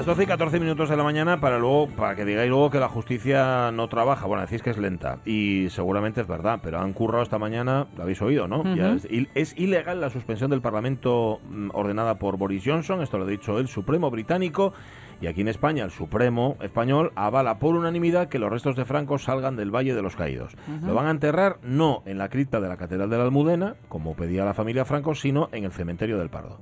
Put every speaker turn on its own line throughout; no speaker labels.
Las 12 y 14 minutos de la mañana para luego para que digáis luego que la justicia no trabaja. Bueno, decís que es lenta y seguramente es verdad, pero han currado esta mañana, lo habéis oído, ¿no? Ya es, es ilegal la suspensión del Parlamento mm, ordenada por Boris Johnson, esto lo ha dicho el Supremo británico. Y aquí en España, el Supremo español avala por unanimidad que los restos de Franco salgan del Valle de los Caídos. Lo van a enterrar no en la cripta de la Catedral de la Almudena, como pedía la familia Franco, sino en el cementerio del Pardo.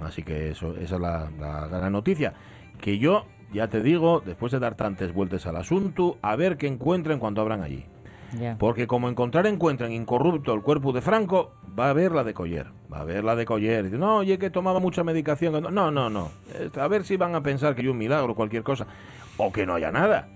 Así que eso, esa es la, la gran noticia. Que yo, ya te digo, después de dar tantas vueltas al asunto, a ver qué encuentren cuando abran allí. Porque como encontrar encuentran incorrupto el cuerpo de Franco, va a haber la de Coller. Va a haber la de Coller. Dice, no, oye, que tomaba mucha medicación. No, no, no. A ver si van a pensar que hay un milagro o cualquier cosa. O que no haya nada.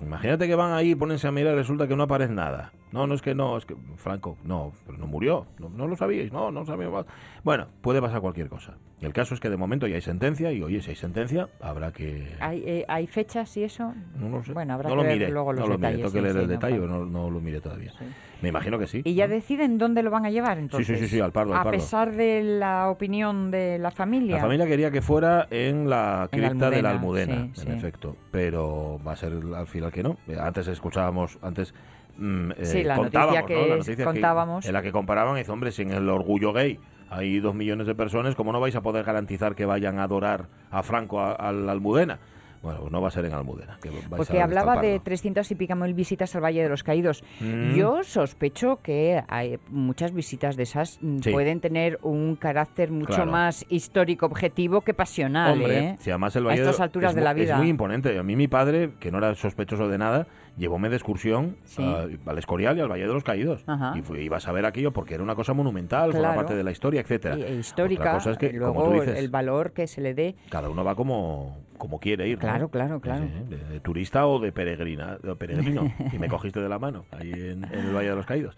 Imagínate que van ahí, ponense a mirar y resulta que no aparece nada. No, no es que no, es que Franco, no, pero no murió. No, no lo sabíais, no, no sabíamos. Bueno, puede pasar cualquier cosa. Y el caso es que de momento ya hay sentencia y oye, si hay sentencia, habrá que...
¿Hay, eh, ¿Hay fechas y eso?
No lo sé.
Bueno, habrá
no
que
lo
ver
mire,
luego los
no lo mire,
detalles.
tengo que
sí,
leer
sí,
el
no,
detalle, pero no, lo mire todavía.
Sí.
Me imagino que sí.
Y ya deciden dónde lo van a llevar, entonces.
sí, sí, al Pardo, al
A
Pardo.
pesar de la opinión de la familia.
La familia quería que fuera en la
En la
cripta de la
Almudena, sí,
en
sí.
efecto. Pero va a ser al final que no. Antes escuchábamos, antes mm, eh,
Sí, la
contábamos,
noticia que
¿no? La
es-
noticia
contábamos.
en la que comparaban, dice, hombre, sin el orgullo gay hay dos millones de personas, ¿cómo no vais a poder garantizar que vayan a adorar a Franco a, a la Almudena? Bueno, pues no va a ser en Almudena. que
Porque
a
hablaba de
destaparlo.
300 y pica mil visitas al Valle de los Caídos.
Mm.
Yo sospecho que hay muchas visitas de esas mm,
Sí.
pueden tener un carácter mucho
Claro.
más histórico, objetivo que pasional.
Hombre,
¿eh?
si además el
A
Valle
estas
de-
alturas
es
de
mu-
la vida.
Es muy imponente. A mí mi padre, que no era sospechoso de nada, llevóme de excursión
Sí.
a- al Escorial y al Valle de los Caídos.
Ajá.
Y fui, ibas a ver aquello porque era una cosa monumental, forma
Claro.
parte de la historia, etcétera.
Y- e
Otra
histórica,
cosa es que, como
luego
tú dices,
el valor que se le dé.
cada uno va como, como quiere ir. ¿no?
Claro, claro,
Sí,
claro.
sí, de, de turista o de peregrina, de peregrino. y me cogiste de la mano ahí en, en el Valle de los Caídos.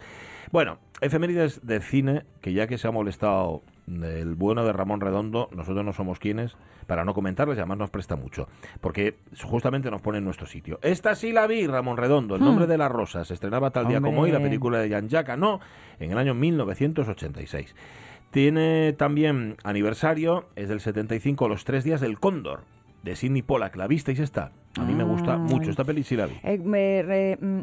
Bueno, efemérides de cine, que ya que se ha molestado el bueno de Ramón Redondo, nosotros no somos quienes para no comentarles y además nos presta mucho, porque justamente nos pone en nuestro sitio. Esta sí la vi, Ramón Redondo, El nombre de la rosa, se estrenaba tal día como hoy, la película de Jan Jacques no, en el año 1986. Tiene también aniversario, es del 75, Los tres días del cóndor, de Sidney Pollack. ¿La visteis esta? A mí me gusta mucho, esta peli sí la vi.
Eh, me re- mm,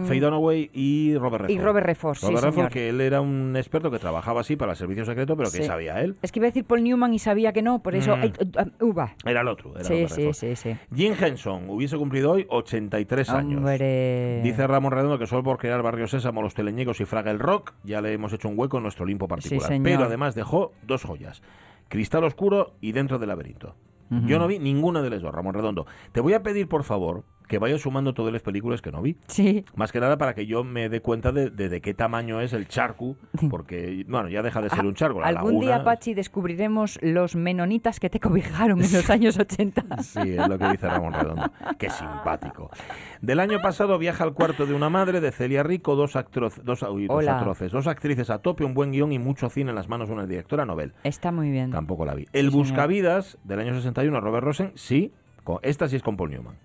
mm,
Faye Dunaway y Robert Redford.
Y Robert Redford, sí,
Robert Redford,
señor.
que él era un experto que trabajaba así para el servicio secreto, pero que
Sí.
sabía él.
Es que iba a decir Paul Newman y sabía que no, por eso...
Mm.
uh, uh, uva.
Era el otro, era
Sí,
Robert
sí, sí, sí.
Jim Henson hubiese cumplido hoy 83 años.
Hombre.
Dice Ramón Redondo que solo por crear Barrio Sésamo, Los Teleñecos y Fraga el Rock ya le hemos hecho un hueco en nuestro Olimpo particular. Pero además dejó dos joyas. Cristal Oscuro y Dentro del Laberinto. Yo no vi ninguna de las dos, Ramón Redondo. Te voy a pedir, por favor, que vayas sumando todas las películas que no vi.
Sí.
Más que nada para que yo me dé cuenta de, de, de qué tamaño es el charco, porque, bueno, ya deja de ser un charco. La
Algún
laguna-
día, Pachi, descubriremos los menonitas que te cobijaron en los años 80.
Sí, es lo que dice Ramón Redondo. Qué simpático. Del año pasado viaja al cuarto de una madre de Celia Rico, dos, actro- dos, uy, dos atroces, dos actrices a tope, un buen guion y mucho cine en las manos de una directora novel.
Está muy bien.
Tampoco la vi. El
señor.
Buscavidas del año 61, Robert Rosen, sí. con- esta sí es con Paul Newman.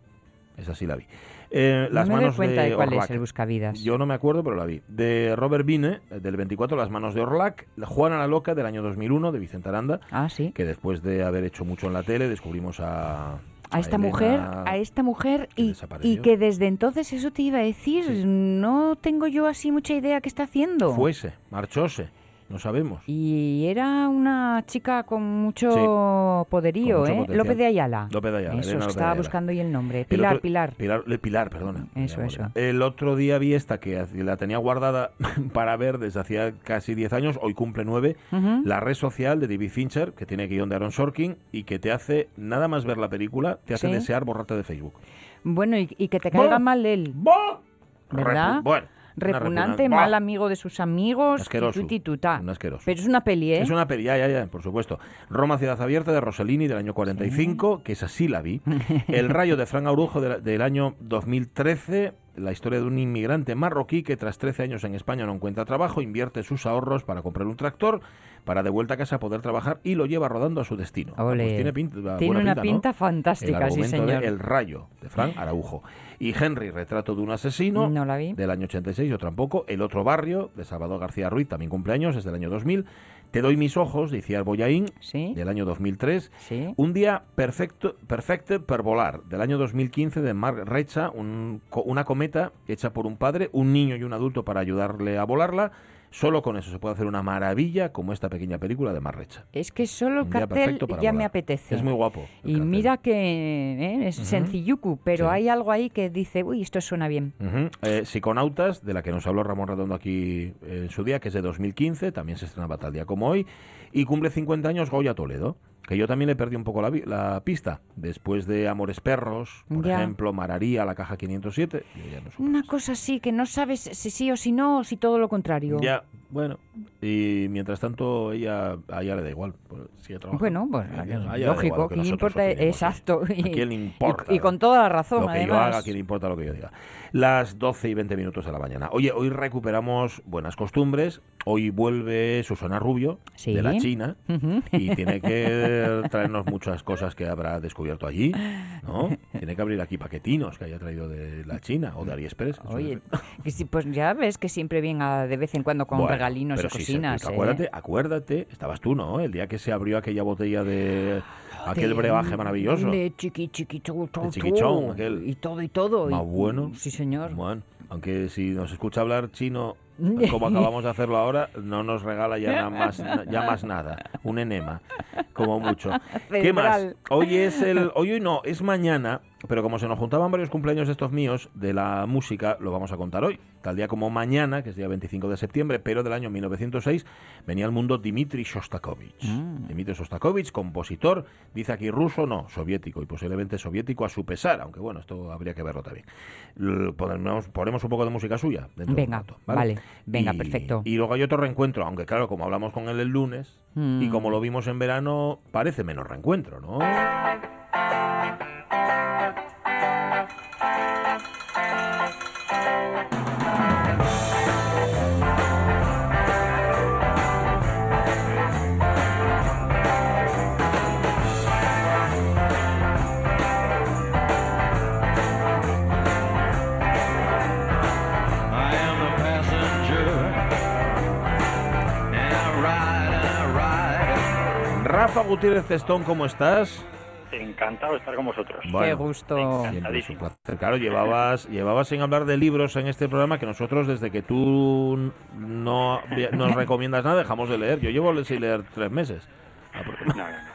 Esa sí la vi. Eh,
No
las
me doy
manos
cuenta de, cuál
Orlac.
es el buscavidas.
Yo no me acuerdo, pero la vi. De Robert Vine, eh, del 24, Las manos de Orlac. Juana la Loca, del año 2001, de Vicente Aranda
Ah, sí.
que después de haber hecho mucho en la tele descubrimos a
A esta
Elena,
mujer, a esta mujer y, que desde entonces eso te iba a decir,
Sí.
no tengo yo así mucha idea qué está haciendo.
fuese, marchóse. No sabemos.
Y era una chica con mucho
Sí,
poderío,
con mucho
¿eh? López de Ayala.
López de Ayala,
Eso,
Elena
estaba
Ayala.
buscando y el nombre.
El
Pilar,
otro-
Pilar.
Pilar, eh, Pilar, perdona.
Eso, eso.
El otro día vi esta que la tenía guardada para ver desde hacía casi 10 años, hoy cumple 9,
Ujú.
la red social de David Fincher, que tiene guion de Aaron Sorkin y que te hace, nada más ver la película, te hace
Sí.
desear borrarte de Facebook.
Bueno, y, y que te caiga mal él. ¿Verdad?
Repu- bueno,
Repugnante,
repugnan-
mal amigo de sus amigos.
Asqueroso.
Pero es una peli, ¿eh?
Es una peli, ya, ya, ya, por supuesto. Roma Ciudad Abierta de Rossellini del año 45, que esa sí la vi. El Rayo de Fran Arujo de del año 2013, la historia de un inmigrante marroquí que tras 13 años en España no encuentra trabajo, invierte sus ahorros para comprar un tractor, para de vuelta a casa poder trabajar y lo lleva rodando a su destino. Ah, pues tiene pinta,
Tiene una pinta fantástica,
El
sí,
de
señor.
El Rayo, de Fran Araujo. Y Henry, retrato de un asesino,
No la vi.
del año 86, yo tampoco. El otro barrio, de Salvador García Ruiz, también cumpleaños, es del año 2000. Te doy mis ojos, de Iciar Boyaín,
Sí.
del año 2003.
Sí.
Un día perfecto, perfecto per volar, del año 2015, de Mark Recha, un una cometa hecha por un padre, un niño y un adulto para ayudarle a volarla. Solo con eso se puede hacer una maravilla como esta pequeña película de Mark Recha.
Es que solo el cartel ya me apetece.
Es muy guapo.
Y
cartel.
mira que ¿eh? es sencillucu, pero
Sí.
hay algo ahí que dice, uy, esto suena bien.
Ujú. Eh, Psiconautas, de la que nos habló Ramón Redondo aquí eh, en su día, que es de 2015, también se estrenaba tal día como hoy, y cumple 50 años Goya Toledo, que yo también le perdí un poco la, pista, después de Amores Perros, por
Ya.
ejemplo, Mararía, la caja 507, yo ya no supe
Una cosa así, que no sabes si sí o si no, o si todo lo contrario.
Ya, bueno, y mientras tanto ella, a ella le da igual, pues, sigue trabajando.
Bueno, pues
A ella-
lógico, ¿quién importa? Exacto.
¿A quién le
y-
importa?
Y, con toda la razón,
lo que yo
además.
haga, ¿quién importa lo que yo diga? Las 12 y 20 minutos de la mañana. Oye, hoy recuperamos buenas costumbres. Hoy vuelve Susana Rubio,
Sí.
de la China, y tiene que traernos muchas cosas que habrá descubierto allí, ¿no? Tiene que abrir aquí paquetinos que haya traído de la China o de AliExpress.
Oye,
ser.
que sí, pues ya ves que siempre venga de vez en cuando con
Bueno,
regalinos y
pero sí, sí,
cocinas.
porque
¿eh?
acuérdate, acuérdate, estabas tú, ¿no? El día que se abrió aquella botella de aquel
De-
brebaje maravilloso.
De chiqui, chiqui, chu, chu,
De
chu,
chiquichón, aquel.
Y todo, y todo.
Más
y-
bueno.
Sí, señor.
Bueno, aunque si nos escucha hablar chino como acabamos de hacerlo ahora, no nos regala ya nada más, ya más nada, un enema, como mucho. ¿Qué más? Hoy es el, hoy no, es mañana, pero como se nos juntaban varios cumpleaños estos míos de la música, lo vamos a contar hoy. Tal día como mañana, que es día 25 de septiembre, pero del año 1906, venía al mundo Dmitri Shostakovich.
Mm.
Dmitri Shostakovich, compositor, dice aquí ruso, no, soviético, y posiblemente soviético a su pesar, aunque bueno, esto habría que verlo también. Ponemos, ponemos un poco de música suya. dentro de un
Venga,
rato,
vale. Venga,
Y-
perfecto.
Y luego hay otro reencuentro, aunque claro, como hablamos con él el lunes, y
Mm.
como lo vimos en verano, parece menos reencuentro, ¿no? Rafa Gutiérrez Cestón, ¿cómo estás?
Encantado de estar con vosotros.
Bueno,
gusto.
Siempre es un
Encantadísimo.
placer. Claro, llevabas, llevabas sin hablar de libros en este programa que nosotros, desde que tú no nos recomiendas nada, dejamos de leer. Yo llevo sin leer tres meses.
No, no, no,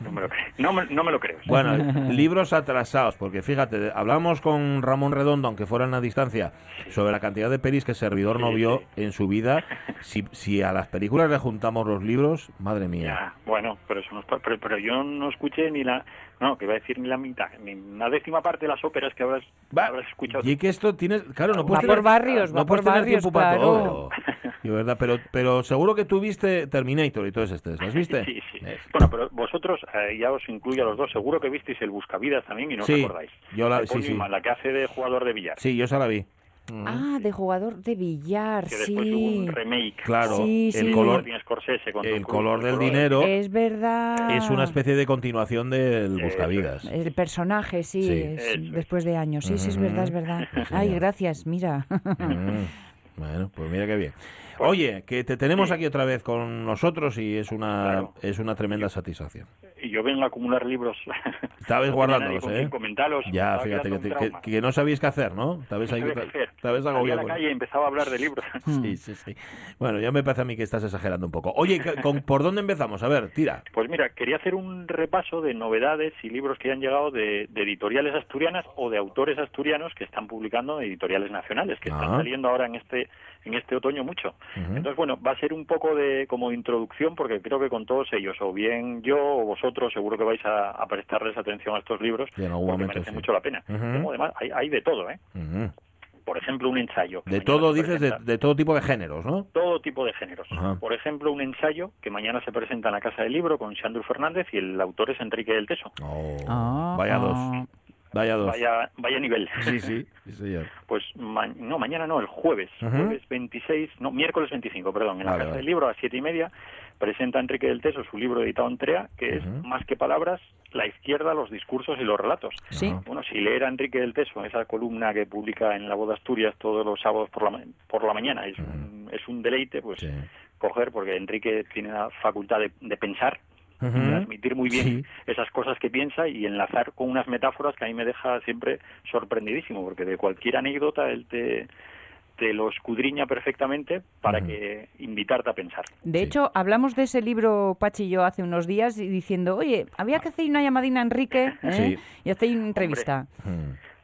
no me lo creo. No me, no me lo creo.
Bueno, libros atrasados, porque fíjate, hablamos con Ramón Redondo, aunque fuera en la distancia, sobre la cantidad de pelis que el servidor no vio en su vida. Si, si a las películas le juntamos los libros, madre mía.
Ya, bueno, pero eso no es pa- pero, pero yo no escuché ni la, no, que iba a decir ni la mitad, ni una décima parte de las óperas que habrás,
Va,
habrás escuchado.
Y que esto tienes, claro, no
Va
puedes
por
tener-
barrios,
no
va
puedes
por
tener
barrios,
tiempo para todo. Y verdad, pero, pero seguro que tú viste Terminator y todos estos, ¿las viste?
Sí, sí.
¿Ves?
Bueno, pero vosotros, eh, ya os incluyo a los dos, seguro que visteis el Buscavidas también y no
Sí,
os acordáis.
yo la- sí, sí.
La que hace de jugador de billar.
Sí, yo esa la vi.
Ah, de jugador de billar,
Que después hubo un
sí.
remake.
Claro,
Sí,
el
sí.
color,
Martin Scorsese con Tom
el
Cruise,
color
el
del
color-
dinero
Es verdad.
es una especie de continuación del Buscavidas.
El personaje, sí,
Sí.
es
Eso es.
después de años. Sí, sí, es verdad, es verdad.
Sí,
Ay, gracias, mira.
Mm, Bueno, pues mira qué bien. Oye, que te tenemos
Sí.
aquí otra vez con nosotros y es una
Claro.
es una tremenda satisfacción.
Y yo vengo a acumular libros.
Estabais
No
guardándolos, ¿eh?
me
Ya, fíjate que, que- que no sabíais qué hacer, ¿no? Estabais
No Salía a la calle y empezaba a hablar de libros.
Sí, sí, sí. Bueno, ya me parece a mí que estás exagerando un poco. Oye, ¿con- ¿por dónde empezamos? A ver, tira.
Pues mira, quería hacer un repaso de novedades y libros que han llegado de, de editoriales asturianas o de autores asturianos que están publicando en editoriales nacionales, que están
Ah.
saliendo ahora en este en este otoño mucho.
Ujú.
Entonces, bueno, va a ser un poco de como introducción porque creo que con todos ellos, o bien yo o vosotros, seguro que vais a, a prestarles atención a estos libros
Sí, en algún
porque
momento
merece
sí.
mucho la pena.
Ujú.
Luego, además, hay, hay de todo, ¿eh?
Ujú.
Por ejemplo, un ensayo. que
De
mañana
todo,
se
dices, de,
presenta.
de todo tipo de géneros, ¿no?
todo tipo de géneros. Por ejemplo, un ensayo que mañana se presenta en la Casa del Libro con Xandru Fernández y el autor es Enrique del Teso.
Oh,
Ah,
vaya
ah.
dos. Vaya dos.
Vaya, vaya nivel.
Sí, sí, sí, señor.
Pues ma- no, mañana no, el jueves, jueves 26, no, miércoles 25, perdón, en la
Vale,
Casa
vale.
del Libro a las siete y media presenta Enrique del Teso su libro editado en TREA, que es. Más que palabras, la izquierda, los discursos y los relatos.
Sí.
Bueno, si leer a Enrique del Teso, esa columna que publica en La Voz de Asturias todos los sábados por la, ma- por la mañana, es, un, es un deleite, pues
Sí.
coger, porque Enrique tiene la facultad de, de pensar, Transmitir muy bien
Sí.
esas cosas que piensa y enlazar con unas metáforas que a mí me deja siempre sorprendidísimo, porque de cualquier anécdota él te, te lo escudriña perfectamente para
Ujú.
que invitarte a pensar.
De
Sí.
hecho, hablamos de ese libro, Pachi y yo, hace unos días, y diciendo, oye, había que hacer una llamadina a Enrique ¿eh?
Sí.
y hacer una entrevista.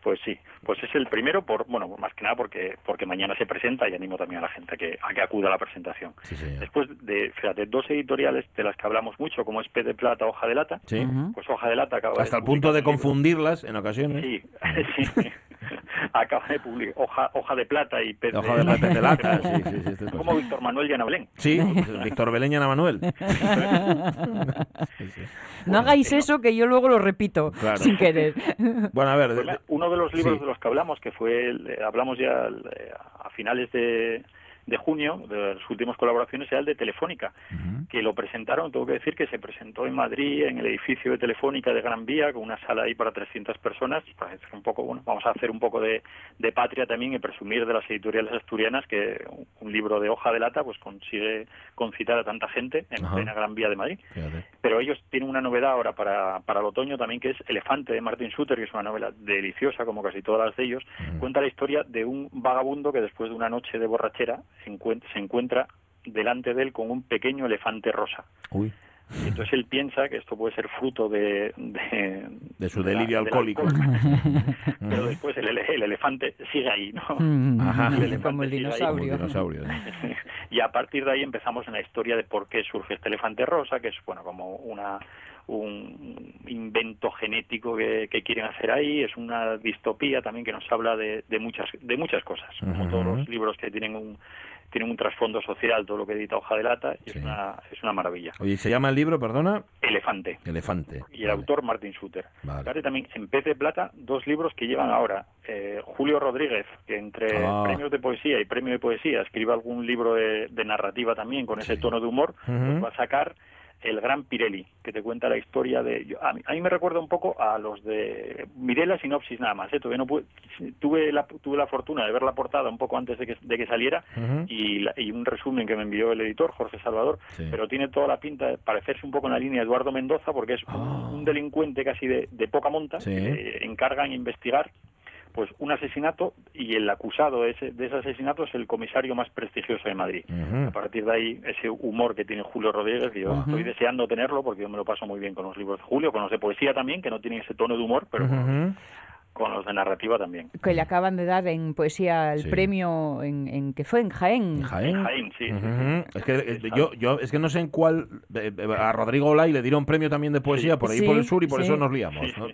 Pues sí, pues es el primero, por bueno, más que nada porque porque mañana se presenta y animo también a la gente a que, a que acuda a la presentación.
Sí.
Después de, fíjate, dos editoriales de las que hablamos mucho, como es P de Plata, Hoja de Lata,
Sí.
Pues Hoja de Lata acaba
Hasta el punto de confundirlas en ocasiones.
Sí, sí. Acaba de publicar hoja, hoja de plata y pez
Hoja de la pez de lata, sí, sí, sí, estas
Como. Víctor Manuel Llanablén.
Sí, pues, Víctor Belén y Ana Manuel.
No hagáis eso, que yo luego lo repito,
Claro.
sin querer.
Bueno, a ver,
Pues uno de los libros
Sí.
de los que hablamos, que fue, el- eh, hablamos ya el, eh, a finales de, de junio, de las últimas colaboraciones, era el de Telefónica, que lo presentaron, tengo que decir que se presentó en Madrid, en el edificio de Telefónica de Gran Vía, con una sala ahí para 300 personas. Que un poco, bueno, vamos a hacer un poco de, de patria también y presumir de las editoriales asturianas que un, libro de hoja de lata pues consigue concitar a tanta gente en plena Gran Vía de Madrid.
Fíjate.
Pero ellos tienen una novedad ahora para, para el otoño también, que es Elefante de Martin Suter, que es una novela deliciosa, como casi todas las de ellos.
Ujú.
Cuenta la historia de un vagabundo que después de una noche de borrachera se encuent- se encuentra delante de él con un pequeño elefante rosa.
Uy,
Y entonces él piensa que esto puede ser fruto de... De,
de su
de la-
delirio
del
alcohólico.
Pero después el, ele- el elefante sigue ahí, ¿no?
Mm,
Ajá.
El elefante
Como el
ahí.
Dinosaurio.
un dinosaurio. ¿no?
y a partir de ahí empezamos en la historia de por qué surge este elefante rosa, que es bueno como una un invento genético que, que quieren hacer ahí, es una distopía también que nos habla de, de muchas de muchas cosas, como todos los libros que tienen un tienen un trasfondo social, todo lo que edita Hoja de Lata, y
Sí.
es una es una maravilla.
Oye, ¿se llama el libro, perdona?
Elefante.
Elefante.
Y el
Vale.
autor Martin Suter.
Vale.
También en Pez de Plata dos libros que llevan ahora. Eh, Julio Rodríguez, que entre
Ah.
premios de poesía y premio de poesía escribe algún libro de, de narrativa también con ese tono de humor,
Ujú.
pues va a sacar El Gran Pirelli, que te cuenta la historia de... yo- a, mí, a mí me recuerda un poco a los de... Miré la sinopsis nada más, ¿eh? Todavía no pude- tuve, la, tuve la fortuna de ver la portada un poco antes de que, de que saliera y, la- y un resumen que me envió el editor, Jorge Salvador,
Sí.
pero tiene toda la pinta de parecerse un poco en la línea de Eduardo Mendoza, porque es un,
Ah.
un delincuente casi de, de poca monta,
Sí.
que le encargan investigar pues un asesinato y el acusado de ese, de ese asesinato es el comisario más prestigioso de Madrid. A partir de ahí, ese humor que tiene Julio Rodríguez, que yo estoy deseando tenerlo porque yo me lo paso muy bien con los libros de Julio, con los de poesía también, que no tienen ese tono de humor, pero
Ujú.
Con los de narrativa también.
Que le acaban de dar en poesía el
Sí.
premio en, en que fue en Jaén.
Jaén.
Jaén, sí, sí, sí.
Ujú. Es que eh, yo, yo es que no sé en cuál eh, eh, a Rodrigo Olay le dieron premio también de poesía por ahí
Sí,
por el sur y por
sí.
eso nos liamos. ¿no?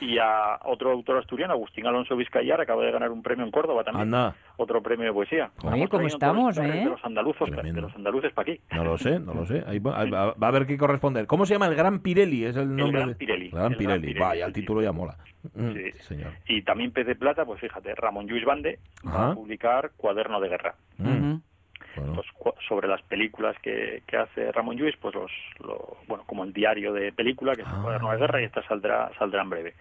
Y a otro autor asturiano, Agustín Alonso Vizcayar, acaba de ganar un premio en Córdoba también.
Anda,
Otro premio de poesía.
Oye, ¿cómo estamos,
los
eh?
De los andaluzos,
Tremendo.
de los andaluces para aquí.
no lo sé, no lo sé. Ahí va, ahí va- va a haber que corresponder. ¿Cómo se llama? El Gran Pirelli, es el nombre.
Gran Pirelli,
El Gran
el Gran
Pirelli.
Pirelli,
Vaya, el título
sí.
ya mola. Mm,
Sí.
sí, señor.
Y también Pez de Plata, pues fíjate, Ramón Lluís Bande va a publicar Cuaderno de Guerra.
Bueno.
Pues, cu- sobre las películas que, que hace Ramón Lluís, pues los, lo- bueno, como el diario de película, que es
Ah.
el Cuaderno de Guerra, y esta saldrá, saldrá en breve.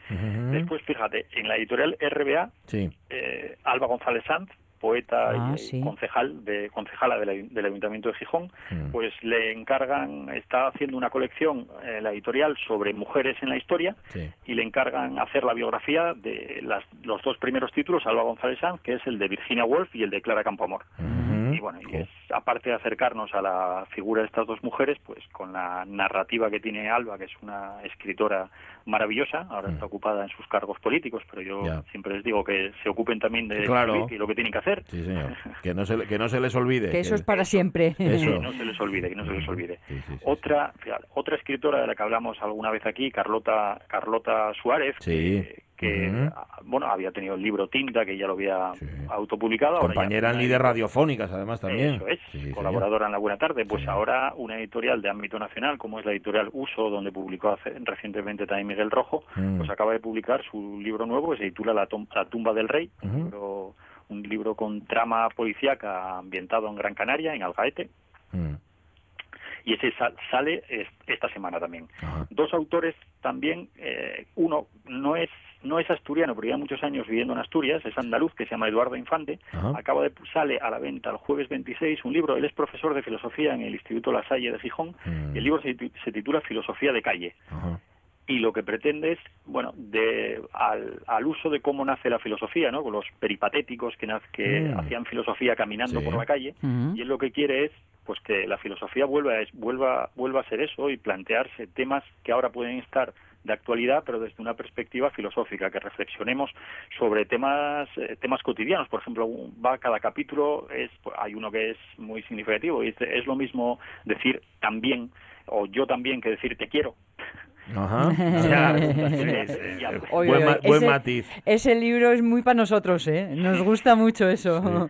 Después, fíjate, en la editorial RBA,
Sí.
eh, Alba González Sanz poeta
Ah,
y
sí.
concejal de concejala del, del Ayuntamiento de Gijón,
Mm.
pues le encargan, está haciendo una colección, eh, la editorial, sobre mujeres en la historia
Sí.
y le encargan hacer la biografía de las, los dos primeros títulos, Alba González Sanz, que es el de Virginia Woolf y el de Clara Campoamor.
Ujú.
Bueno, y es, aparte de acercarnos a la figura de estas dos mujeres, pues con la narrativa que tiene Alba, que es una escritora maravillosa, ahora está ocupada en sus cargos políticos, pero yo
Mm. Ya.
siempre les digo que se ocupen también de
Claro.
y lo que tienen que hacer.
Sí, señor. Que no se, le- que no se les olvide.
Que eso es para siempre.
Eso.
Que no se les olvide, que no se les olvide.
Sí, sí, sí, sí.
otra, fíjate, otra escritora de la que hablamos alguna vez aquí, Carlota, Carlota Suárez,
Sí.
que, que, ah, bueno, había tenido el libro Tinta, que ya lo había
Sí.
autopublicado. ahora ya
Compañera en
una
líderes radiofónicas, además, también.
Eso es,
Sí, señor.
colaboradora en La Buena Tarde. Pues
Sí.
ahora una editorial de ámbito nacional, como es la editorial Uso, donde publicó hace- recientemente también Miguel Rojo,
Mm.
pues acaba de publicar su libro nuevo que se titula La, La tumba del rey, un, libro, un libro con trama policíaca ambientado en Gran Canaria, en Algaete,
Mm.
y ese sal- sale es- esta semana también. Dos autores también, eh, uno no es no es asturiano, pero lleva muchos años viviendo en Asturias, es andaluz, que se llama Eduardo Infante,
Ajá.
acaba de sale a la venta el jueves 26 un libro, él es profesor de filosofía en el Instituto La Salle de Gijón,
Mm.
y el libro se, titu- se titula Filosofía de calle,
Ajá.
y lo que pretende es, bueno, de, al, al uso de cómo nace la filosofía, ¿no? Con los peripatéticos que, naz- que
Mm.
hacían filosofía caminando
Sí.
por la calle, y él lo que quiere es pues que la filosofía vuelva a, es- vuelva vuelva a ser eso y plantearse temas que ahora pueden estar de actualidad pero desde una perspectiva filosófica que reflexionemos sobre temas eh, temas cotidianos. Por ejemplo va cada capítulo es hay uno que es muy significativo y es, es lo mismo decir también o yo también que decir te quiero
Ajá. Ya, sí, sí, sí.
Oye,
Buen,
oye,
ma- buen
ese-
matiz.
Ese libro es muy para nosotros, ¿eh? Nos gusta mucho eso.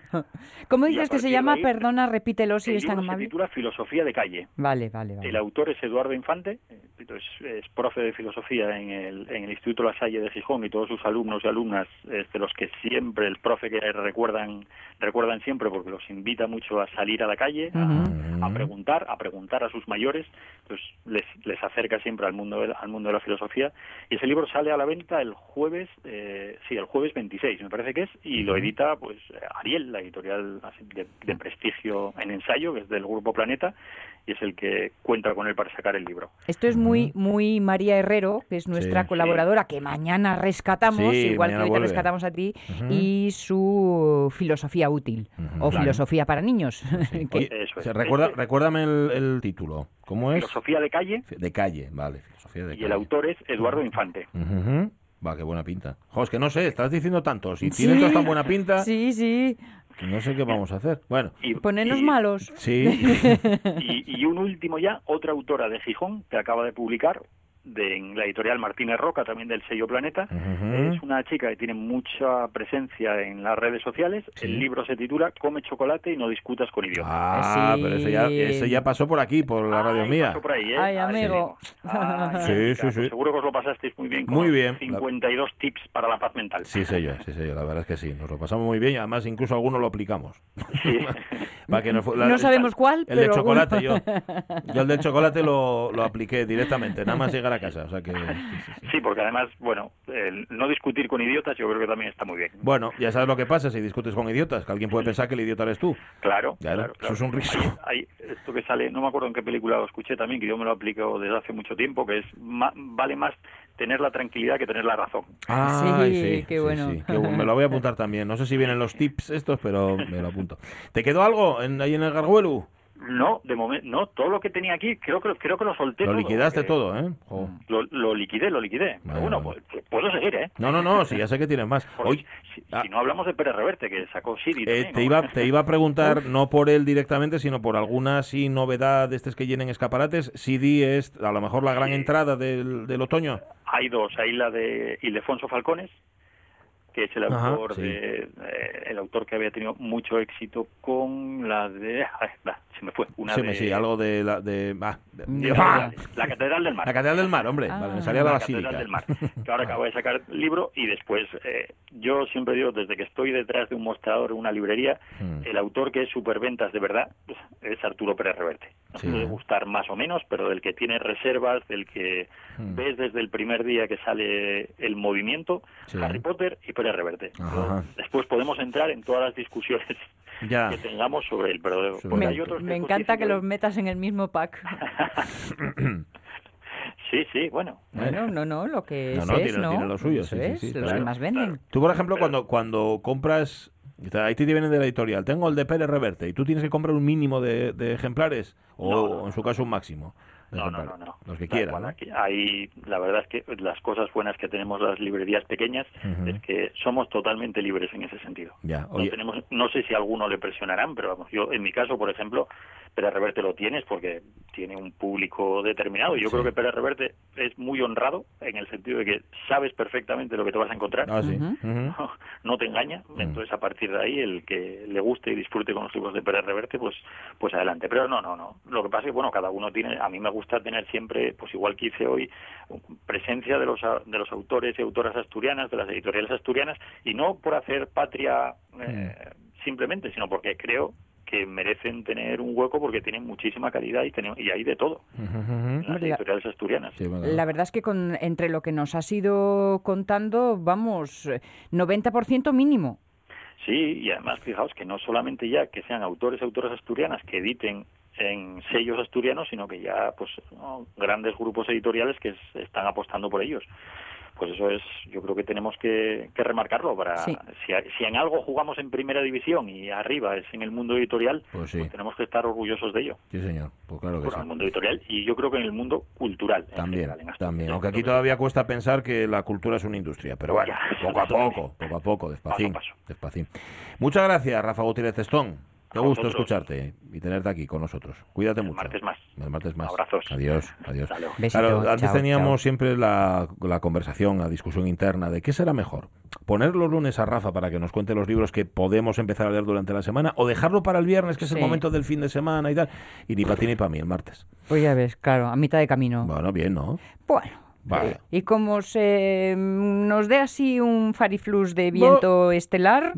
¿Cómo
Y a
dices que se llama?
ahí,
Perdona, repítelo si es tan
libro se
amable.
titula Filosofía de calle
Vale, vale, vale.
El autor es Eduardo Infante, es, es profe de filosofía en el, en el Instituto La Salle de Gijón y todos sus alumnos y alumnas, es de los que siempre, el profe que recuerdan, recuerdan siempre porque los invita mucho a salir a la calle, a-
Ujú.
a, preguntar, a preguntar a sus mayores, pues les, les acerca siempre al mundo, de, al mundo de la filosofía. Y ese libro sale a la venta el jueves, eh, sí, el jueves 26 me parece que es, y lo edita pues Ariel, la editorial de, de prestigio en ensayo, que es del Grupo Planeta, y es el que cuenta con él para sacar el libro.
Esto es muy, muy María Herrero, que es nuestra
Sí.
colaboradora, que mañana rescatamos,
Sí,
igual que hoy te rescatamos a ti, y su filosofía útil, o
Claro.
filosofía para niños. que-
Oye,
Eso es.
se- recuerda,
Ese-
recuérdame el, el título. ¿Cómo es?
Filosofía de calle,
De calle, vale. Filosofía de
y
calle.
el autor es Eduardo Infante.
Va, qué buena pinta. Jo, es que no sé, estás diciendo tanto. Si
Sí.
tiene toda tan buena pinta,
Sí, sí.
No sé qué vamos a hacer. Bueno,
Y,
Ponernos
y-
malos.
sí.
Y, y un último ya, otra autora de Gijón que acaba de publicar de en la editorial Martínez Roca, también del sello Planeta. Es una chica que tiene mucha presencia en las redes sociales.
Sí.
El libro se titula Come chocolate y no discutas con idiotas.
Ah,
Sí.
pero ese ya, ese ya pasó por aquí, por la radio mía.
pasó por ahí, ¿eh?
Ay,
Ah,
amigo.
sí.
Sí, sí,
pues
sí.
Seguro que os lo pasasteis muy bien. con
Muy bien.
52 tips para la paz mental.
Sí, sé yo, sí, sé yo. La verdad es que sí. Nos lo pasamos muy bien y además incluso algunos lo aplicamos.
Sí.
Para que no, la-
sabemos cuál,
El de
pero
chocolate,
alguno.
yo. Yo el del chocolate lo, lo apliqué directamente, nada más llegar a casa. O sea que. sí, sí, sí.
Sí, porque además, bueno, el no discutir con idiotas yo creo que también está muy bien.
Bueno, ya sabes lo que pasa si discutes con idiotas, que alguien puede pensar que el idiota eres tú.
Claro,
Claro,
claro,
eso es un riesgo.
Hay, hay esto que sale, no me acuerdo en qué película lo escuché también, que yo me lo aplico desde hace mucho tiempo, que es ma- vale más tener la tranquilidad que tener la razón.
Sí, qué bueno.
qué bueno. Me lo voy a apuntar también. No sé si vienen los tips estos, pero me lo apunto. ¿Te quedó algo en, ahí en el garguelu?
No, de momento, no, todo lo que tenía aquí creo que creo que lo solté.
Lo
todo,
liquidaste todo, ¿eh? Jo.
Lo, lo liquidé, lo liquidé. Pero
Bueno.
pues, puedo seguir, ¿eh?
No, no, no, sí, ya sé que tienes más.
Porque
Hoy,
si,
ah.
si no hablamos de Pérez Reverte, que sacó Siri
Eh,
también,
te,
¿no?
iba, te iba a preguntar, no por él directamente, sino por alguna así novedad de estos que llenen escaparates. CD es a lo mejor la gran
Sí.
entrada del, del otoño.
Hay dos, hay la de Ildefonso Falcones, que es el
Ajá,
autor
sí.
de eh, el autor que había tenido mucho éxito con la de va, se me fue una
Sí,
de
sí, algo de la... De, ah, de-
de-
de-
la, la catedral del mar
la Catedral del Mar, hombre.
Ah.
Vale, me salía la
la
basílica.
Catedral del Mar, que ahora acaba de sacar el libro y después, eh, yo siempre digo, desde que estoy detrás de un mostrador en una librería,
Mm.
el autor que es superventas de verdad pues, es Arturo Pérez Reverte. Nos
Sí,
puede gustar más o menos, pero del que tiene reservas, del que
Mm.
ves desde el primer día que sale el movimiento,
Sí.
Harry Potter y Pérez Reverte.
Ajá.
Después podemos entrar en todas las discusiones
Ya.
que tengamos sobre él, pero
Me,
hay otros
me
textos
encanta que los metas en el mismo pack.
Sí, sí, bueno.
Bueno, no, no, lo que
No,
es,
no,
es,
tiene-
¿no?
tiene lo suyo, sí, sí,
es,
sí,
los
claro.
que más venden.
Tú, por ejemplo, cuando, cuando compras... Ahí te vienen de la editorial. Tengo el de Pérez Reverte y tú tienes que comprar un mínimo de, de ejemplares o,
No, no,
en su caso, un máximo.
No, no, no, no.
Los que quieran.
aquí hay, la verdad es que las cosas buenas que tenemos las librerías pequeñas es que somos totalmente libres en ese sentido.
Ya,
No, tenemos, no sé si a alguno le presionarán, pero vamos, yo en mi caso, por ejemplo, Pérez Reverte lo tienes porque tiene un público determinado. y Yo
Sí.
creo que Pérez Reverte es muy honrado en el sentido de que sabes perfectamente lo que te vas a encontrar.
ah, sí.
No te engaña.
Mm.
Entonces, a partir de ahí, el que le guste y disfrute con los libros de Pérez Reverte, pues, pues adelante. Pero no, no, no. Lo que pasa es que, bueno, cada uno tiene, a mí me gusta tener siempre, pues igual que hice hoy, presencia de los, a- de los autores y autoras asturianas, de las editoriales asturianas, y no por hacer patria eh,
Mm.
simplemente, sino porque creo que merecen tener un hueco porque tienen muchísima calidad y, tenemos, y hay de todo en las editoriales asturianas.
Sí, bueno.
La verdad es que con, entre lo que nos has ido contando, vamos, eh, 90% mínimo.
Sí, y además fijaos que no solamente ya que sean autores y autoras asturianas que editen en sellos asturianos, sino que ya pues ¿no? grandes grupos editoriales que es- están apostando por ellos. Pues eso es, yo creo que tenemos que, que remarcarlo para
Sí.
si, si en algo jugamos en primera división y arriba es en el mundo editorial,
Pues sí.
tenemos que estar orgullosos de ello.
Sí, señor. Pues claro que
Bueno,
sí.
en el mundo editorial y yo creo que en el mundo cultural.
También,
general,
también. Aunque aquí todavía cuesta pensar que la cultura es una industria. Pero bueno,
Ya,
poco a poco, poco a poco, despacín.
Paso a paso.
despacín. Muchas gracias, Rafa Gutiérrez Testón. Qué
A
gusto
vosotros.
escucharte y tenerte aquí con nosotros. Cuídate
El
mucho.
martes más.
El martes más.
Abrazos.
Adiós, adiós.
Besito,
Claro, antes
chao,
teníamos
chao.
siempre la, la conversación, la discusión interna de qué será mejor. Poner los lunes a Rafa para que nos cuente los libros que podemos empezar a leer durante la semana o dejarlo para el viernes, que es el momento del fin de semana y tal. Y ni para ti ni para mí el martes.
Pues ya ves, claro, a mitad de camino.
Bueno, bien, ¿no?
Bueno.
Vale.
Y como se nos dé así un fariflus de viento estelar,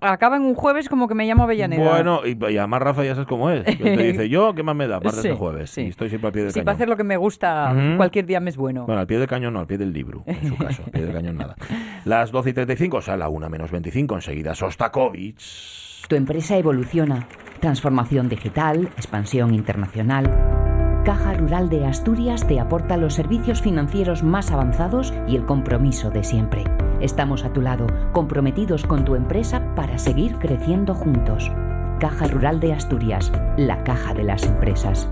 acaba en un jueves como que me llamo Avellaneda.
Bueno, y, y además Rafa ya sabes cómo es. Te dice, yo, ¿qué más me da? Martes
Sí,
y jueves.
sí.
Y estoy siempre al pie del
Sí,
cañón.
para hacer lo que me gusta,
Ujú.
cualquier día me es bueno.
Bueno, al pie del cañón no, al pie del libro, en su caso. Al pie del cañón nada. Las 12 y 35, o sea, la 1 menos 25, enseguida Sostakovich.
Tu empresa evoluciona. Transformación digital, expansión internacional. Caja Rural de Asturias te aporta los servicios financieros más avanzados y el compromiso de siempre. Estamos a tu lado, comprometidos con tu empresa para seguir creciendo juntos. Caja Rural de Asturias, la caja de las empresas.